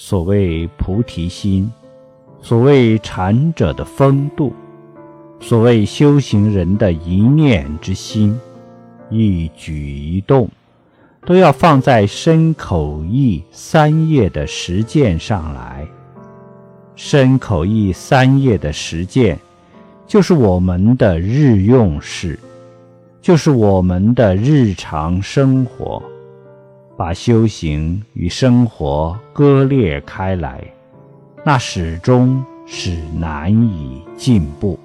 所谓菩提心，所谓禅者的风度，所谓修行人的一念之心，一举一动，都要放在身口意三业的实践上来。身口意三业的实践，就是我们的日用事，就是我们的日常生活。把修行与生活割裂开来，那始终是难以进步。